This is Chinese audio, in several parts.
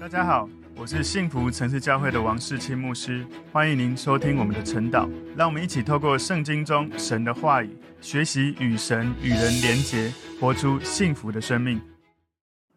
大家好，我是幸福城市教会的王世清牧师，欢迎您收听我们的晨祷。让我们一起透过圣经中神的话语，学习与神与人连结，活出幸福的生命。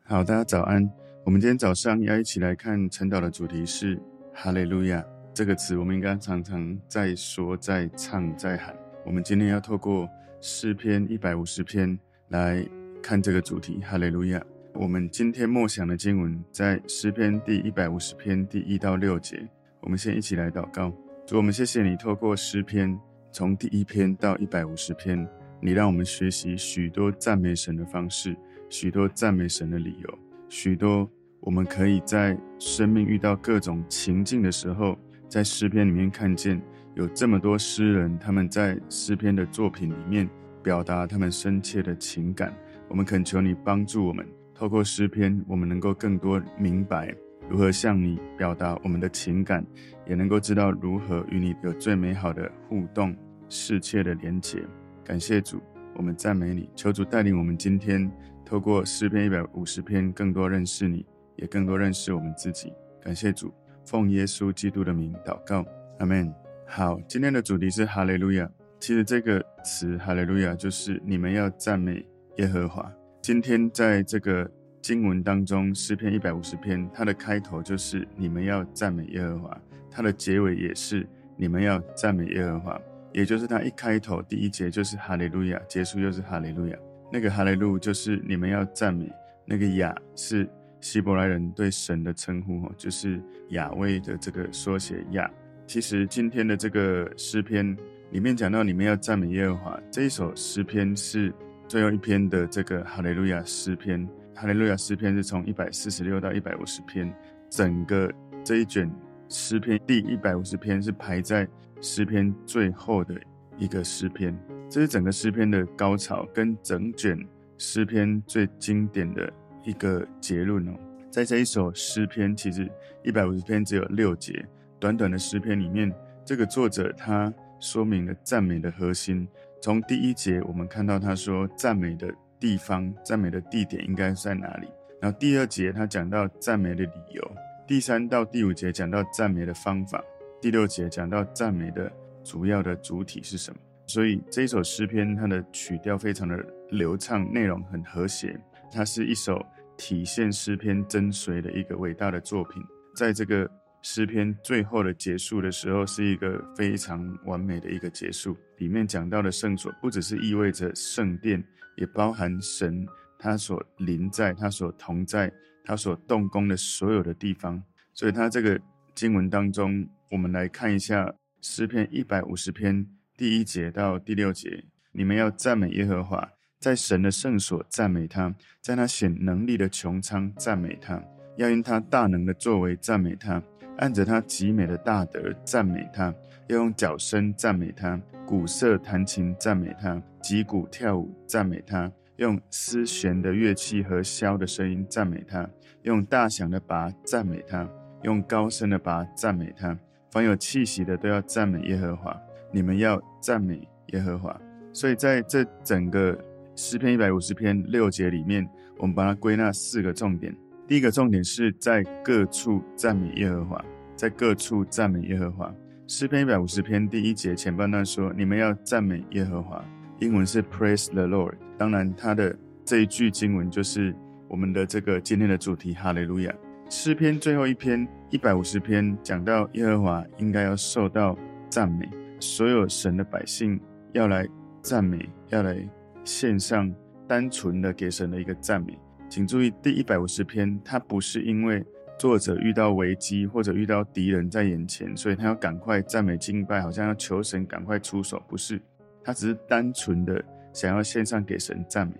好，大家早安。我们今天早上要一起来看晨祷的主题是“哈利路亚”这个词，我们应该常常在说、在唱、在喊。我们今天要透过诗篇一百五十篇来看这个主题“哈利路亚”。我们今天默想的经文在诗篇第一百五十篇第一到六节。我们先一起来祷告。主，我们谢谢你，透过诗篇从第一篇到一百五十篇，你让我们学习许多赞美神的方式，许多赞美神的理由，许多我们可以在生命遇到各种情境的时候，在诗篇里面看见有这么多诗人，他们在诗篇的作品里面表达他们深切的情感。我们恳求你帮助我们。透过诗篇，我们能够更多明白如何向你表达我们的情感，也能够知道如何与你有最美好的互动、深切的连结。感谢主，我们赞美你，求主带领我们今天透过诗篇一百五十篇，更多认识你，也更多认识我们自己。感谢主，奉耶稣基督的名祷告，阿门。好，今天的主题是哈利路亚。其实这个词哈利路亚就是你们要赞美耶和华。今天在这个经文当中，诗篇一百五十篇，它的开头就是你们要赞美耶和华，它的结尾也是你们要赞美耶和华，也就是它一开头第一节就是哈利路亚，结束又是哈利路亚。那个哈利路就是你们要赞美，那个亚是希伯来人对神的称呼，哦就是亚威的这个缩写亚。其实今天的这个诗篇里面讲到你们要赞美耶和华，这一首诗篇是。最后一篇的这个哈利路亚诗篇，哈利路亚诗篇是从一百四十六到一百五十篇，整个这一卷诗篇第一百五十篇是排在诗篇最后的一个诗篇，这是整个诗篇的高潮，跟整卷诗篇最经典的一个结论哦。在这一首诗篇，其实一百五十篇只有六节，短短的诗篇里面，这个作者他说明了赞美的核心。从第一节，我们看到他说赞美的地方、赞美的地点应该在哪里。然后第二节他讲到赞美的理由，第三到第五节讲到赞美的方法，第六节讲到赞美的主要的主体是什么。所以这一首诗篇，它的曲调非常的流畅，内容很和谐，它是一首体现诗篇真髓的一个伟大的作品。在这个诗篇最后的结束的时候，是一个非常完美的一个结束。里面讲到的圣所，不只是意味着圣殿，也包含神他所临在、他所同在、他所动工的所有的地方。所以，他这个经文当中，我们来看一下诗篇一百五十篇第一节到第六节：你们要赞美耶和华，在神的圣所赞美他，在他显能力的穹苍赞美他，要因他大能的作为赞美他。按着他极美的大德赞美他，要用角声赞美他，鼓瑟弹琴赞美他，击鼓跳舞赞美他，用丝弦的乐器和箫的声音赞美他，用大响的鈸赞美他，用高声的鈸赞美他。凡有气息的都要赞美耶和华。你们要赞美耶和华。所以在这整个诗篇一百五十篇六节里面，我们把它归纳四个重点。第一个重点是在各处赞美耶和华，在各处赞美耶和华。诗篇一百五十篇第一节前半段说：“你们要赞美耶和华。”英文是 “Praise the Lord”。当然，它的这一句经文就是我们的这个今天的主题“哈利路亚”。诗篇最后一篇一百五十篇讲到耶和华应该要受到赞美，所有神的百姓要来赞美，要来献上单纯的给神的一个赞美。请注意，第一百五十篇，它不是因为作者遇到危机或者遇到敌人在眼前，所以他要赶快赞美敬拜，好像要求神赶快出手，不是，他只是单纯的想要献上给神赞美。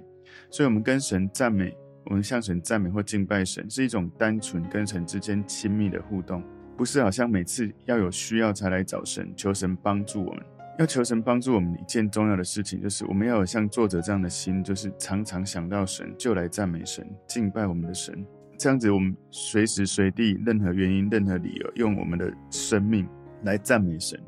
所以，我们跟神赞美，我们向神赞美或敬拜神，是一种单纯跟神之间亲密的互动，不是好像每次要有需要才来找神，求神帮助我们。要求神帮助我们一件重要的事情，就是我们要有像作者这样的心，就是常常想到神就来赞美神、敬拜我们的神。这样子，我们随时随地、任何原因、任何理由，用我们的生命来赞美神，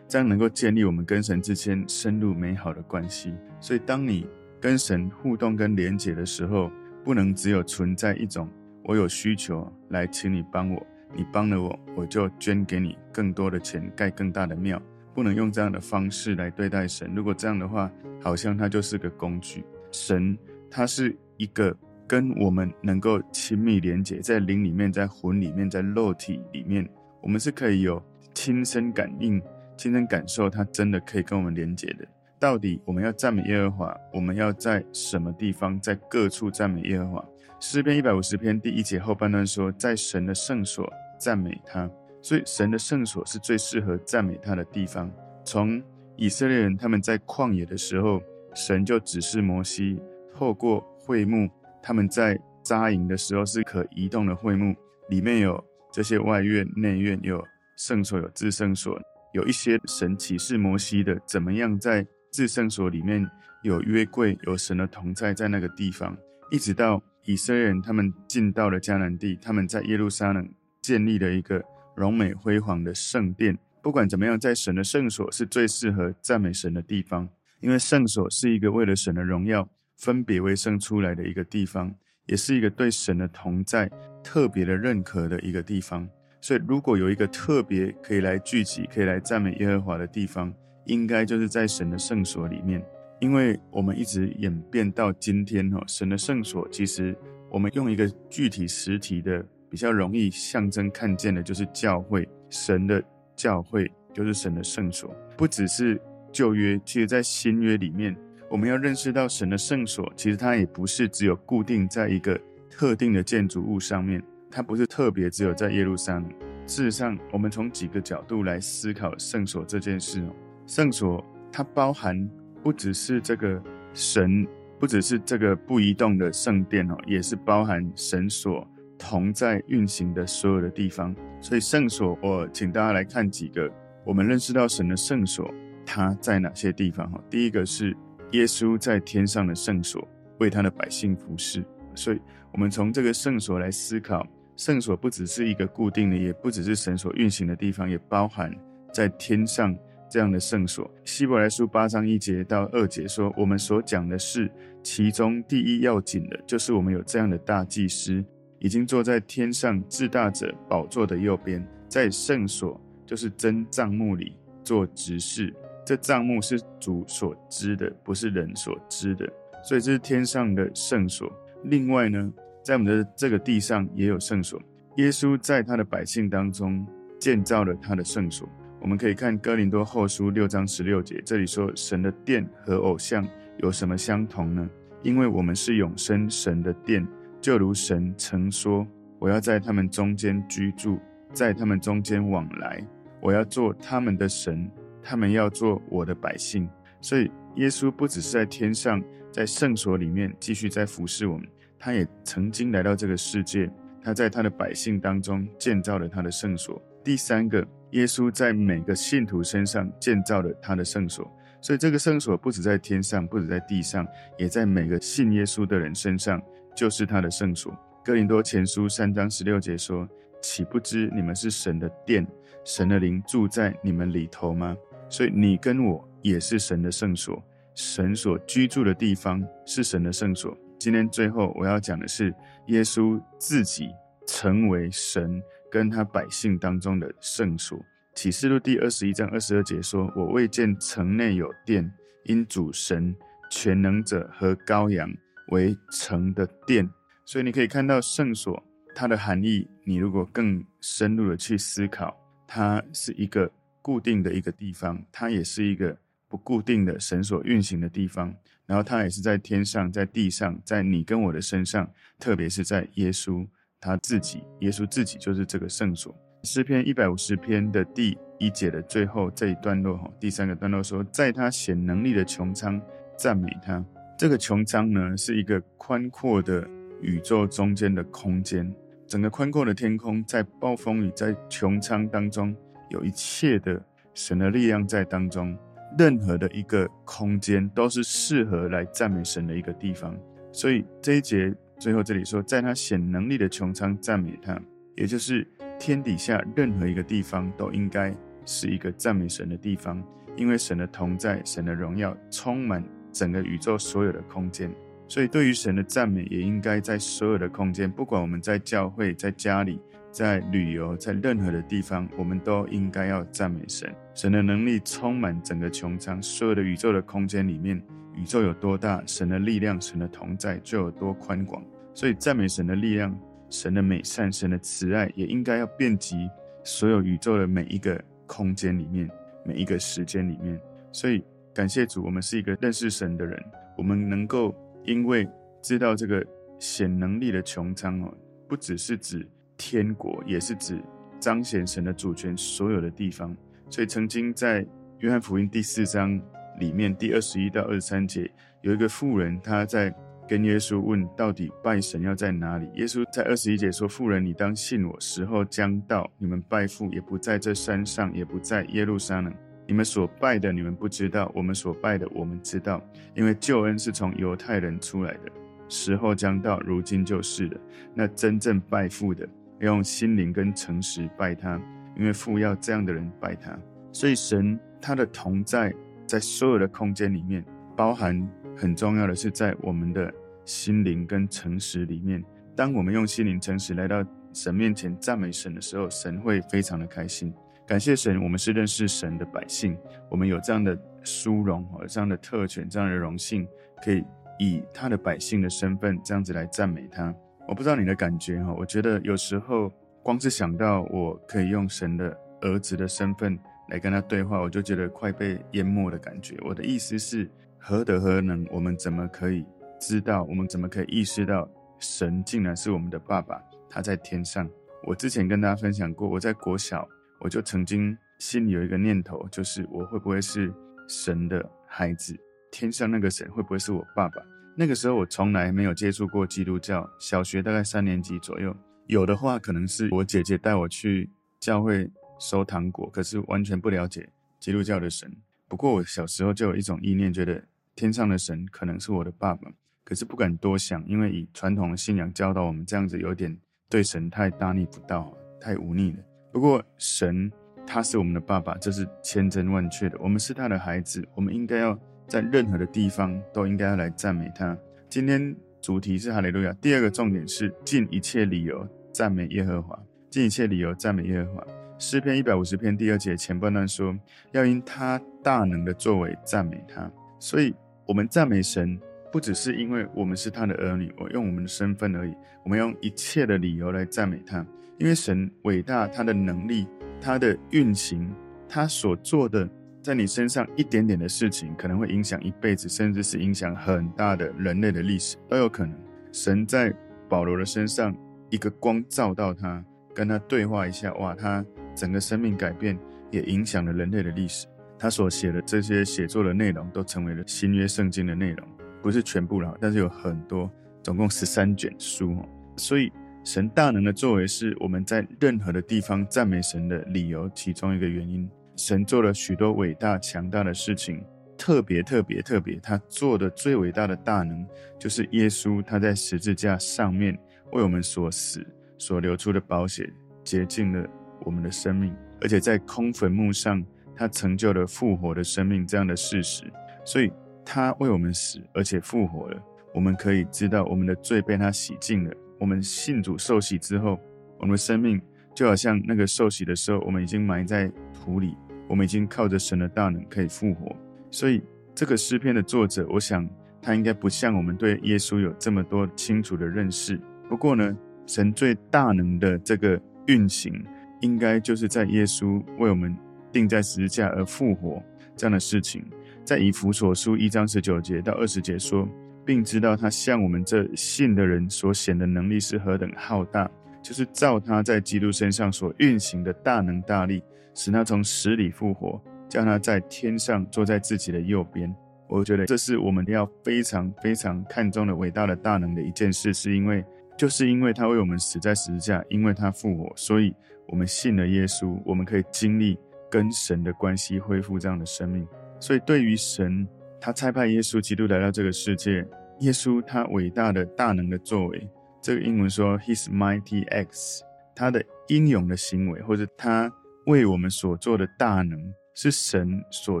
这样能够建立我们跟神之间深入美好的关系。所以，当你跟神互动跟连结的时候，不能只有存在一种我有需求来，请你帮我，你帮了我，我就捐给你更多的钱，盖更大的庙。不能用这样的方式来对待神。如果这样的话，好像他就是个工具。神他是一个跟我们能够亲密连接，在灵里面，在魂里面，在肉体里面，我们是可以有亲身感应、亲身感受，他真的可以跟我们连接的。到底我们要赞美耶和华，我们要在什么地方，在各处赞美耶和华？诗篇一百五十篇第一节后半段说，在神的圣所赞美他。所以，神的圣所是最适合赞美他的地方。从以色列人他们在旷野的时候，神就指示摩西，透过会幕，他们在扎营的时候是可移动的会幕，里面有这些外院、内院，有圣所、有至圣所，有一些神启示摩西的，怎么样在至圣所里面有约柜、有神的同在在那个地方，一直到以色列人他们进到了迦南地，他们在耶路撒冷建立了一个。荣美辉煌的圣殿，不管怎么样，在神的圣所是最适合赞美神的地方，因为圣所是一个为了神的荣耀分别为圣出来的一个地方，也是一个对神的同在特别的认可的一个地方。所以，如果有一个特别可以来聚集、可以来赞美耶和华的地方，应该就是在神的圣所里面。因为我们一直演变到今天，哈，神的圣所其实我们用一个具体实体的。比较容易象征看见的就是教会，神的教会就是神的圣所。不只是旧约，其实在新约里面，我们要认识到神的圣所，其实它也不是只有固定在一个特定的建筑物上面，它不是特别只有在耶路撒冷。事实上，我们从几个角度来思考圣所这件事哦。圣所它包含不只是这个神，不只是这个不移动的圣殿哦，也是包含神所。同在运行的所有的地方，所以圣所，我请大家来看几个我们认识到神的圣所，它在哪些地方？哈，第一个是耶稣在天上的圣所，为他的百姓服侍。所以，我们从这个圣所来思考，圣所不只是一个固定的，也不只是神所运行的地方，也包含在天上这样的圣所。希伯来书八章一节到二节说，我们所讲的是其中第一要紧的，就是我们有这样的大祭司。已经坐在天上至大者宝座的右边，在圣所，就是真帐幕里做执事。这帐幕是主所知的，不是人所知的，所以这是天上的圣所。另外呢，在我们的这个地上也有圣所。耶稣在他的百姓当中建造了他的圣所。我们可以看哥林多后书六章十六节，这里说：神的殿和偶像有什么相同呢？因为我们是永生神的殿。就如神曾说：“我要在他们中间居住，在他们中间往来，我要做他们的神，他们要做我的百姓。”所以，耶稣不只是在天上，在圣所里面继续在服侍我们，他也曾经来到这个世界，他在他的百姓当中建造了他的圣所。第三个，耶稣在每个信徒身上建造了他的圣所，所以这个圣所不止在天上，不止在地上，也在每个信耶稣的人身上。就是他的圣所。哥林多前书三章十六节说：“岂不知你们是神的殿，神的灵住在你们里头吗？”所以你跟我也是神的圣所，神所居住的地方是神的圣所。今天最后我要讲的是，耶稣自己成为神跟他百姓当中的圣所。启示录第二十一章二十二节说：“我未见城内有殿，因主神全能者和羔羊。”为城的殿，所以你可以看到圣所它的含义。你如果更深入的去思考，它是一个固定的一个地方，它也是一个不固定的神所运行的地方。然后它也是在天上，在地上，在你跟我的身上，特别是在耶稣他自己，耶稣自己就是这个圣所。诗篇一百五十篇的第一节的最后这一段落，第三个段落说，在他显能力的穹苍赞美他。这个穹苍呢，是一个宽阔的宇宙中间的空间。整个宽阔的天空，在暴风雨，在穹苍当中，有一切的神的力量在当中。任何的一个空间，都是适合来赞美神的一个地方。所以这一节最后这里说，在他显能力的穹苍赞美他，也就是天底下任何一个地方，都应该是一个赞美神的地方，因为神的同在，神的荣耀充满。整个宇宙所有的空间，所以对于神的赞美，也应该在所有的空间，不管我们在教会、在家里、在旅游、在任何的地方，我们都应该要赞美神。神的能力充满整个穹苍，所有的宇宙的空间里面，宇宙有多大，神的力量、神的同在就有多宽广。所以赞美神的力量、神的美善、神的慈爱，也应该要遍及所有宇宙的每一个空间里面、每一个时间里面。所以感谢主，我们是一个认识神的人，我们能够因为知道这个显能力的穹苍哦，不只是指天国，也是指彰显神的主权所有的地方。所以，曾经在约翰福音第四章里面第二十一到二十三节，有一个妇人，她在跟耶稣问，到底拜神要在哪里？耶稣在二十一节说：“妇人，你当信我，时候将到，你们拜父也不在这山上，也不在耶路撒冷。你们所拜的，你们不知道；我们所拜的，我们知道，因为救恩是从犹太人出来的。时候将到，如今就是了。那真正拜父的，要用心灵跟诚实拜他。”因为父要这样的人拜他，所以神他的同在在所有的空间里面，包含很重要的是在我们的心灵跟诚实里面。当我们用心灵诚实来到神面前赞美神的时候，神会非常的开心。感谢神，我们是认识神的百姓，我们有这样的殊荣，有这样的特权，这样的荣幸，可以以他的百姓的身份这样子来赞美他。我不知道你的感觉哈，我觉得有时候。光是想到我可以用神的儿子的身份来跟他对话，我就觉得快被淹没的感觉。我的意思是，何德何能？我们怎么可以知道？我们怎么可以意识到神竟然是我们的爸爸？他在天上。我之前跟大家分享过，我在国小我就曾经心里有一个念头，就是我会不会是神的孩子？天上那个神会不会是我爸爸？那个时候我从来没有接触过基督教，小学大概三年级左右。有的话，可能是我姐姐带我去教会收糖果，可是完全不了解基督教的神。不过我小时候就有一种意念，觉得天上的神可能是我的爸爸，可是不敢多想，因为以传统的信仰教导我们，这样子有点对神太大逆不道，太忤逆了。不过神他是我们的爸爸，这是千真万确的。我们是他的孩子，我们应该要在任何的地方都应该要来赞美他。今天主题是哈利路亚，第二个重点是尽一切理由。赞美耶和华，尽一切理由赞美耶和华。诗篇一百五十篇第二节前半段说，要因他大能的作为赞美他。所以，我们赞美神，不只是因为我们是他的儿女，我用我们的身份而已。我们用一切的理由来赞美他，因为神伟大，他的能力，他的运行，他所做的，在你身上一点点的事情，可能会影响一辈子，甚至是影响很大的人类的历史都有可能。神在保罗的身上。一个光照到他，跟他对话一下，哇，他整个生命改变，也影响了人类的历史。他所写的这些写作的内容，都成为了新约圣经的内容，不是全部了，但是有很多，总共十三卷书。所以，神大能的作为，是我们在任何的地方赞美神的理由，其中一个原因。神做了许多伟大强大的事情，特别特别特别，他做的最伟大的大能，就是耶稣他在十字架上面。为我们所死所流出的宝血洁净了我们的生命，而且在空坟墓上，他成就了复活的生命这样的事实。所以，他为我们死，而且复活了。我们可以知道，我们的罪被他洗净了。我们信主受洗之后，我们的生命就好像那个受洗的时候，我们已经埋在土里，我们已经靠着神的大能可以复活。所以，这个诗篇的作者，我想他应该不像我们对耶稣有这么多清楚的认识。不过呢，神最大能的这个运行，应该就是在耶稣为我们钉在十字架而复活这样的事情。在以弗所书一章十九节到二十节说，并知道他向我们这信的人所显的能力是何等浩大，就是照他在基督身上所运行的大能大力，使他从死里复活，叫他在天上坐在自己的右边。我觉得这是我们要非常非常看重的伟大的大能的一件事，是因为。就是因为他为我们死在十字架，因为他复活，所以我们信了耶稣，我们可以经历跟神的关系，恢复这样的生命。所以对于神，他差派耶稣基督来到这个世界，耶稣他伟大的大能的作为，这个英文说 His mighty acts，他的英勇的行为，或者他为我们所做的大能，是神所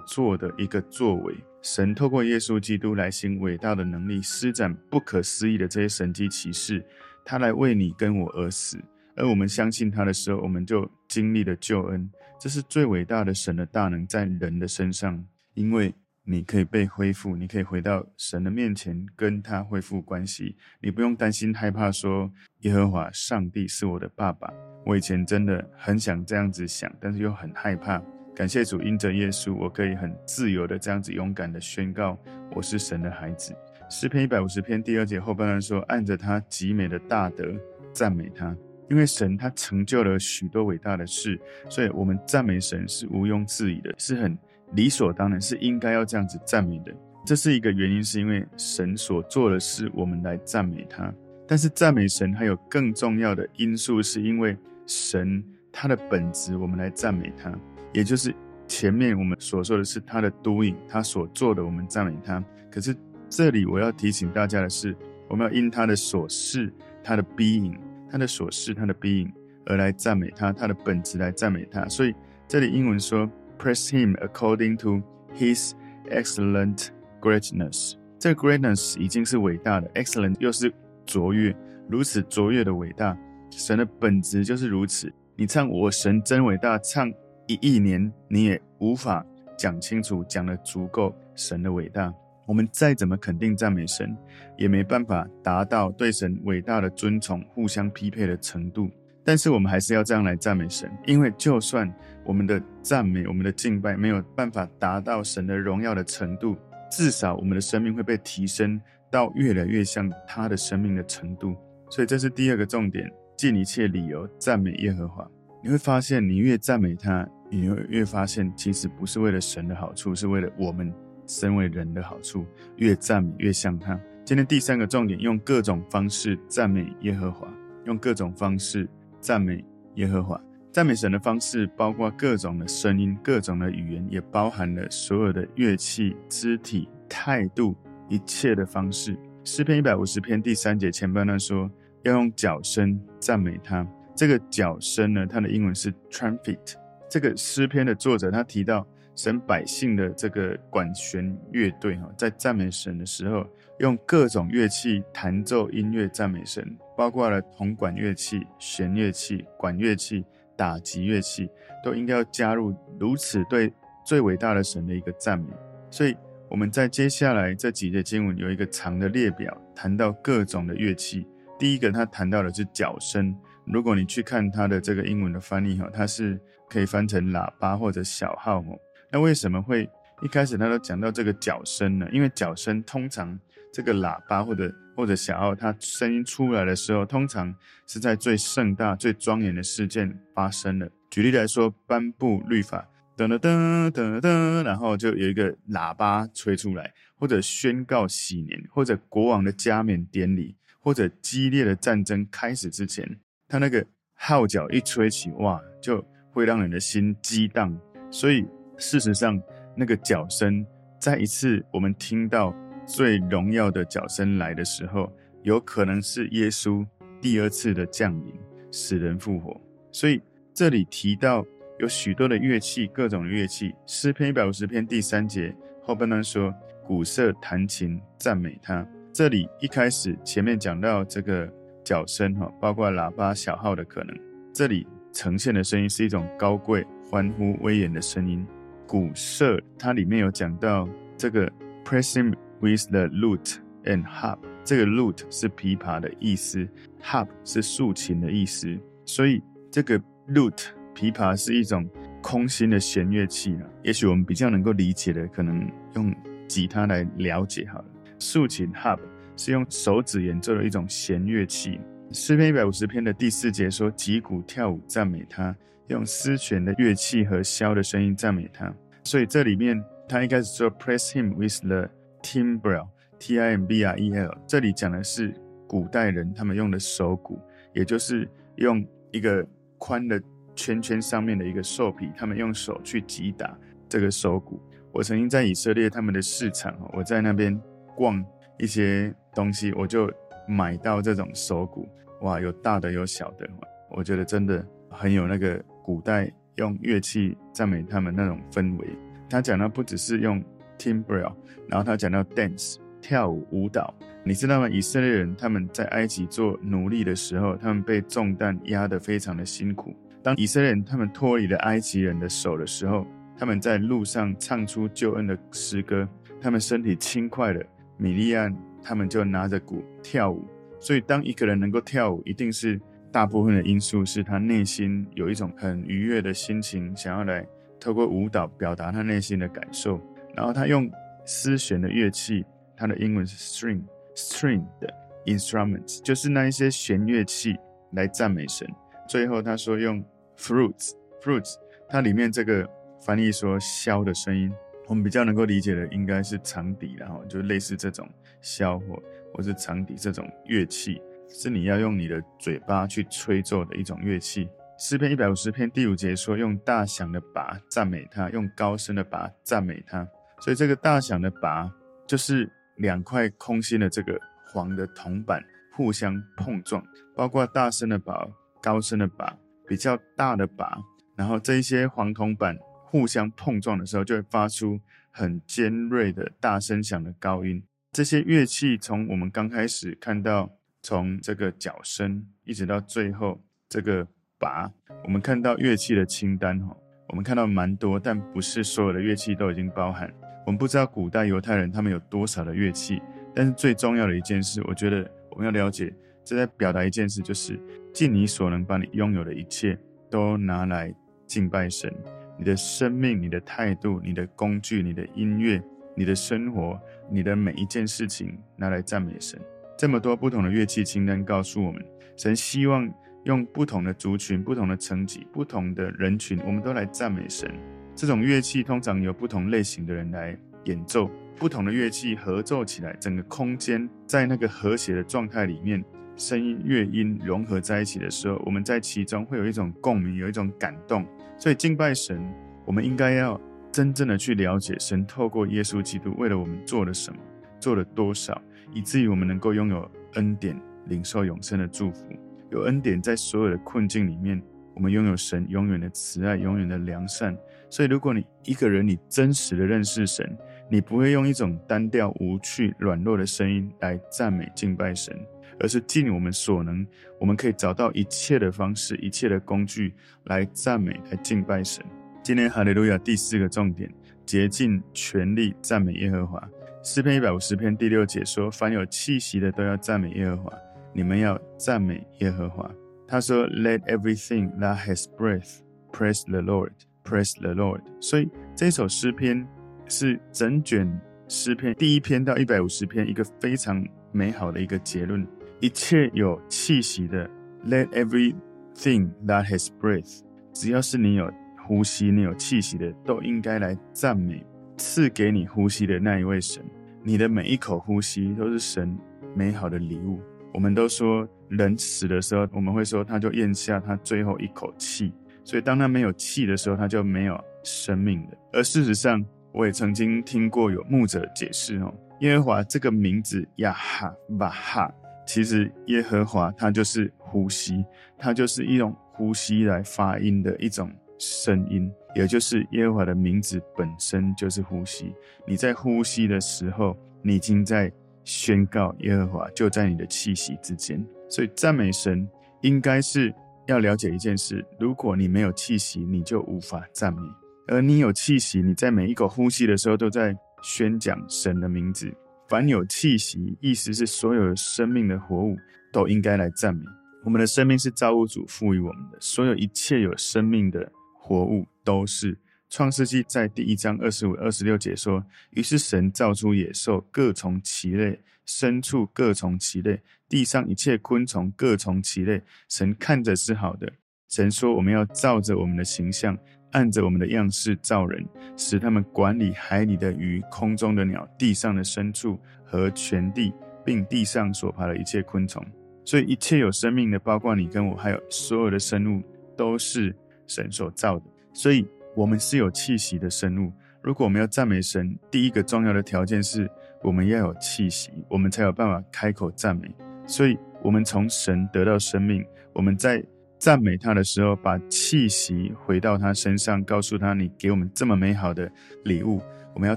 做的一个作为，神透过耶稣基督来行伟大的能力，施展不可思议的这些神迹奇事，他来为你跟我而死，而我们相信他的时候，我们就经历了救恩。这是最伟大的神的大能在人的身上，因为你可以被恢复，你可以回到神的面前，跟他恢复关系。你不用担心害怕说耶和华上帝是我的爸爸。我以前真的很想这样子想，但是又很害怕。感谢主，因着耶稣，我可以很自由的这样子勇敢的宣告，我是神的孩子。诗篇一百五十篇第二节后半段说：“按着他极美的大德赞美他，因为神他成就了许多伟大的事，所以我们赞美神是毋庸置疑的，是很理所当然，是应该要这样子赞美的。这是一个原因，是因为神所做的事，我们来赞美他。但是赞美神还有更重要的因素，是因为神他的本质，我们来赞美他。”也就是前面我们所说的是他的 doing，他所做的，我们赞美他。可是这里我要提醒大家的是，我们要因他的所事，他的 being，他的所事，他的 being 而来赞美他，他的本质来赞美他。所以这里英文说，praise him according to his excellent greatness。这 greatness 已经是伟大的，excellent 又是卓越，如此卓越的伟大，神的本质就是如此。你唱我神真伟大，唱。一亿年，你也无法讲清楚，讲得足够神的伟大。我们再怎么肯定赞美神，也没办法达到对神伟大的尊崇互相匹配的程度。但是我们还是要这样来赞美神，因为就算我们的赞美、我们的敬拜没有办法达到神的荣耀的程度，至少我们的生命会被提升到越来越像他的生命的程度。所以这是第二个重点：尽一切理由赞美耶和华。你会发现，你越赞美他，你会越发现，其实不是为了神的好处，是为了我们身为人的好处。越赞美，越像他。今天第三个重点，用各种方式赞美耶和华。用各种方式赞美耶和华。赞美神的方式包括各种的声音、各种的语言，也包含了所有的乐器、肢体、态度，一切的方式。诗篇一百五十篇第三节前半段说，要用角声赞美他。这个角声呢，它的英文是 trumpet。这个诗篇的作者他提到，神百姓的这个管弦乐队哈，在赞美神的时候，用各种乐器弹奏音乐赞美神，包括了铜管乐器、弦乐器、管乐器、打击乐器，都应该要加入如此对最伟大的神的一个赞美。所以我们在接下来这几节经文有一个长的列表，谈到各种的乐器。第一个，他谈到的是角声。如果你去看它的这个英文的翻译哈，它是可以翻成喇叭或者小号哦。那为什么会一开始他都讲到这个角声了？因为角声通常这个喇叭或者或者小号，它声音出来的时候，通常是在最盛大、最庄严的事件发生了。举例来说，颁布律法，噔噔噔噔噔，然后就有一个喇叭吹出来，或者宣告喜年，或者国王的加冕典礼，或者激烈的战争开始之前。他那个号角一吹起，哇，就会让人的心激荡。所以事实上，那个角声，再一次我们听到最荣耀的角声来的时候，有可能是耶稣第二次的降临，死人复活。所以这里提到有许多的乐器，各种乐器。诗篇一百五十篇第三节后半段说：“鼓瑟弹琴赞美他。”这里一开始前面讲到这个。角声哈，包括喇叭、小号的可能。这里呈现的声音是一种高贵、欢呼、威严的声音。鼓瑟，它里面有讲到这个 pressing with the lute and harp。这个 lute 是琵琶的意思，harp 是竖琴的意思。所以这个 lute 琵琶是一种空心的弦乐器呢。也许我们比较能够理解的，可能用吉他来了解好了。竖琴 harp。是用手指演奏的一种弦乐器。诗篇一百五十篇的第四节说：“击鼓跳舞赞美他，用丝弦的乐器和箫的声音赞美他。”所以这里面他一开始说，press him with the timbrel，T-I-M-B-R-E-L。”这里讲的是古代人他们用的手鼓，也就是用一个宽的圈圈上面的一个兽皮，他们用手去击打这个手鼓。我曾经在以色列他们的市场，我在那边逛。一些东西，我就买到这种手鼓，哇，有大的有小的，我觉得真的很有那个古代用乐器赞美他们那种氛围。他讲到不只是用 timbre，然后他讲到 dance 跳舞舞蹈。你知道吗？以色列人他们在埃及做奴隶的时候，他们被重担压得非常的辛苦。当以色列人他们脱离了埃及人的手的时候，他们在路上唱出救恩的诗歌，他们身体轻快的，米利安他们就拿着鼓跳舞。所以，当一个人能够跳舞，一定是大部分的因素是他内心有一种很愉悦的心情，想要来透过舞蹈表达他内心的感受。然后他用丝弦的乐器，他的英文是 string。String 的 instruments 就是那一些弦乐器来赞美神。最后他说用 fruits，fruits，它里面这个翻译说箫的声音，我们比较能够理解的应该是长笛，然后就类似这种箫或或是长笛这种乐器，是你要用你的嘴巴去吹奏的一种乐器。诗篇一百五十篇第五节说用大响的拔赞美他，用高声的拔赞美他。所以这个大响的拔就是。两块空心的这个黄的铜板互相碰撞，包括大声的拔、高声的拔、比较大的拔，然后这一些黄铜板互相碰撞的时候，就会发出很尖锐的大声响的高音。这些乐器从我们刚开始看到，从这个角声一直到最后这个拔，我们看到乐器的清单哈，我们看到蛮多，但不是所有的乐器都已经包含。我们不知道古代犹太人他们有多少的乐器，但是最重要的一件事，我觉得我们要了解，这在表达一件事，就是尽你所能把你拥有的一切都拿来敬拜神。你的生命、你的态度、你的工具、你的音乐、你的生活、你的每一件事情拿来赞美神。这么多不同的乐器清单告诉我们，神希望用不同的族群、不同的层级、不同的人群，我们都来赞美神。这种乐器通常由不同类型的人来演奏，不同的乐器合奏起来，整个空间在那个和谐的状态里面，声音乐音融合在一起的时候，我们在其中会有一种共鸣，有一种感动。所以敬拜神，我们应该要真正的去了解神透过耶稣基督为了我们做了什么，做了多少，以至于我们能够拥有恩典，领受永生的祝福。有恩典在所有的困境里面，我们拥有神永远的慈爱，永远的良善。所以，如果你一个人，你真实的认识神，你不会用一种单调、无趣、软弱的声音来赞美、敬拜神，而是尽我们所能，我们可以找到一切的方式、一切的工具来赞美、来敬拜神。今天哈利路亚第四个重点，竭尽全力赞美耶和华。诗篇一百五十篇第六节说：“凡有气息的都要赞美耶和华，你们要赞美耶和华。”他说：“Let everything that has breath praise the Lord。” Praise the Lord。所以这首诗篇是整卷诗篇第一篇到一百五十篇一个非常美好的一个结论。一切有气息的，Let everything that has breath，只要是你有呼吸、你有气息的，都应该来赞美赐给你呼吸的那一位神。你的每一口呼吸都是神美好的礼物。我们都说人死的时候，我们会说他就咽下他最后一口气。所以，当他没有气的时候，他就没有生命了。而事实上，我也曾经听过有牧者解释哦，耶和华这个名字亚哈巴哈，其实耶和华他就是呼吸，他就是一种呼吸来发音的一种声音，也就是耶和华的名字本身就是呼吸。你在呼吸的时候，你已经在宣告耶和华就在你的气息之间。所以，赞美神应该是。要了解一件事，如果你没有气息，你就无法赞美；而你有气息，你在每一口呼吸的时候都在宣讲神的名字。凡有气息，意思是所有生命的活物都应该来赞美。我们的生命是造物主赋予我们的，所有一切有生命的活物都是。创世纪在第一章二十五、二十六节说：“于是神造出野兽，各从其类；牲畜各从其类。”地上一切昆虫各从其类，神看着是好的。神说：“我们要照着我们的形象，按着我们的样式造人，使他们管理海里的鱼、空中的鸟、地上的牲畜和全地，并地上所爬的一切昆虫。所以一切有生命的，包括你跟我，还有所有的生物，都是神所造的。所以我们是有气息的生物。如果我们要赞美神，第一个重要的条件是我们要有气息，我们才有办法开口赞美。”所以，我们从神得到生命，我们在赞美他的时候，把气息回到他身上，告诉他：“你给我们这么美好的礼物，我们要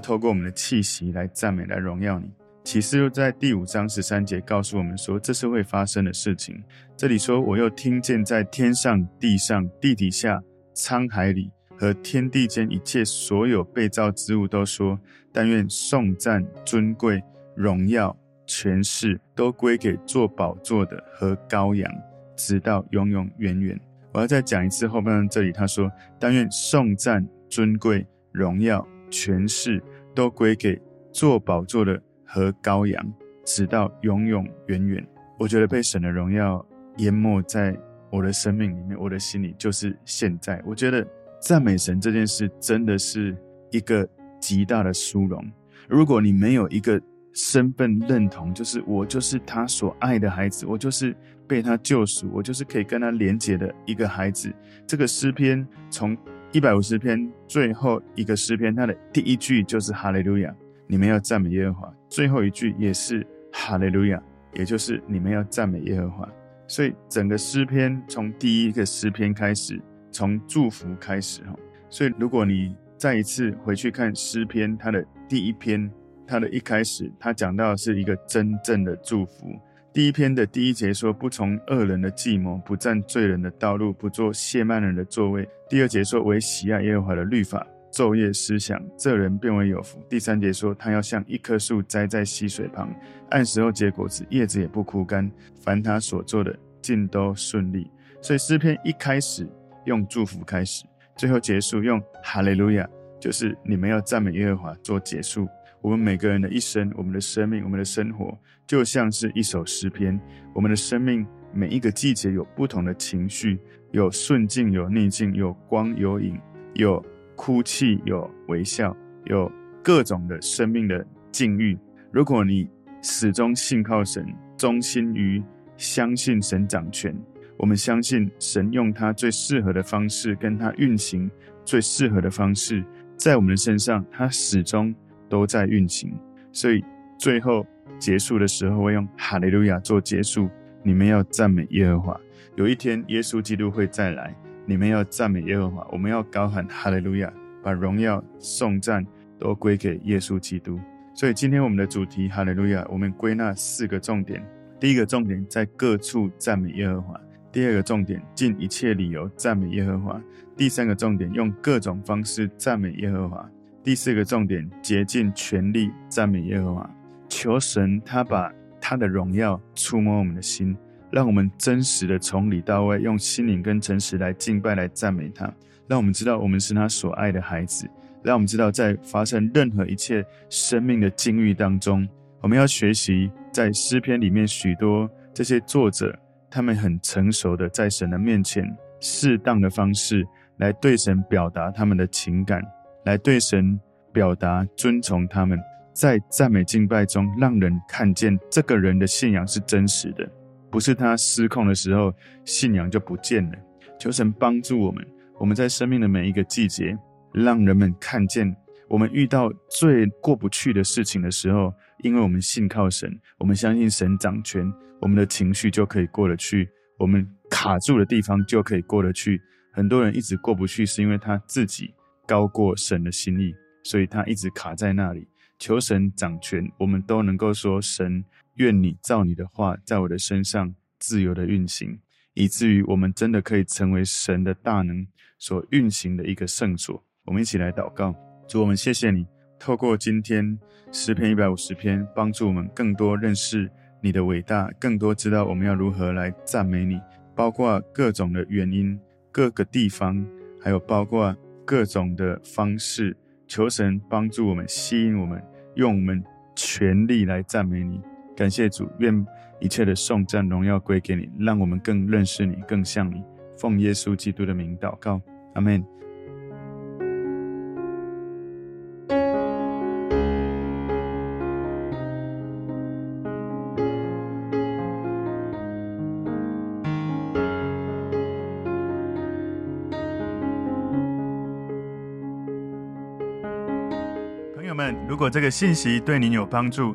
透过我们的气息来赞美、来荣耀你。”启示录在第五章十三节告诉我们说，这是会发生的事情。这里说：“我又听见在天上、地上、地底下、沧海里和天地间一切所有被造之物都说：但愿颂赞、尊贵、荣耀、权势都归给坐宝座的和羔羊。”直到永永远远。我要再讲一次后半段，这里他说：“但愿颂赞、尊贵、荣耀、权势都归给坐宝座的和羔羊，直到永永远远。”我觉得被神的荣耀淹没在我的生命里面，我的心里就是现在。我觉得赞美神这件事真的是一个极大的殊荣。如果你没有一个身份认同，就是我就是他所爱的孩子，我就是。被他救赎，我就是可以跟他连结的一个孩子。这个诗篇从一百五十篇最后一个诗篇，它的第一句就是哈利路亚，你们要赞美耶和华；最后一句也是哈利路亚，也就是你们要赞美耶和华。所以整个诗篇从第一个诗篇开始，从祝福开始哈。所以如果你再一次回去看诗篇，它的第一篇，它的一开始，它讲到的是一个真正的祝福。第一篇的第一节说：“不从恶人的计谋，不占罪人的道路，不做亵慢人的座位。”第二节说：“惟喜爱耶和华的律法，昼夜思想，这人便为有福。”第三节说：“他要像一棵树栽在溪水旁，按时候结果子，叶子也不枯干。凡他所做的，尽都顺利。”所以诗篇一开始用祝福开始，最后结束用哈利路亚，就是你们要赞美耶和华做结束。我们每个人的一生，我们的生命，我们的生活，就像是一首诗篇。我们的生命每一个季节有不同的情绪，有顺境，有逆境，有光，有影，有哭泣，有微笑，有各种的生命的境遇。如果你始终信靠神，忠心于相信神掌权，我们相信神用他最适合的方式，跟他运行最适合的方式，在我们的身上，他始终。都在运行，所以最后结束的时候会用哈利路亚做结束。你们要赞美耶和华。有一天耶稣基督会再来，你们要赞美耶和华。我们要高喊哈利路亚，把荣耀颂赞都归给耶稣基督。所以今天我们的主题哈利路亚，我们归纳四个重点：第一个重点在各处赞美耶和华；第二个重点尽一切理由赞美耶和华；第三个重点用各种方式赞美耶和华。第四个重点，竭尽全力赞美耶和华，求神他把他的荣耀触摸我们的心，让我们真实的从里到外用心灵跟诚实来敬拜、来赞美他，让我们知道我们是他所爱的孩子，让我们知道在发生任何一切生命的境遇当中，我们要学习在诗篇里面许多这些作者，他们很成熟的在神的面前，适当的方式来对神表达他们的情感。来对神表达尊崇，他们。在赞美敬拜中，让人看见这个人的信仰是真实的，不是他失控的时候，信仰就不见了。求神帮助我们，我们在生命的每一个季节，让人们看见我们遇到最过不去的事情的时候，因为我们信靠神，我们相信神掌权，我们的情绪就可以过得去，我们卡住的地方就可以过得去。很多人一直过不去，是因为他自己。高过神的心意，所以他一直卡在那里。求神掌权，我们都能够说：神，愿你照你的话，在我的身上自由的运行，以至于我们真的可以成为神的大能所运行的一个圣所。我们一起来祷告，主，我们谢谢你，透过今天十篇一百五十篇，帮助我们更多认识你的伟大，更多知道我们要如何来赞美你，包括各种的原因、各个地方，还有包括。各种的方式，求神帮助我们，吸引我们，用我们全力来赞美你。感谢主，愿一切的颂赞荣耀归给你，让我们更认识你，更像你。奉耶稣基督的名祷告，阿门。朋友们如果这个信息对您有帮助，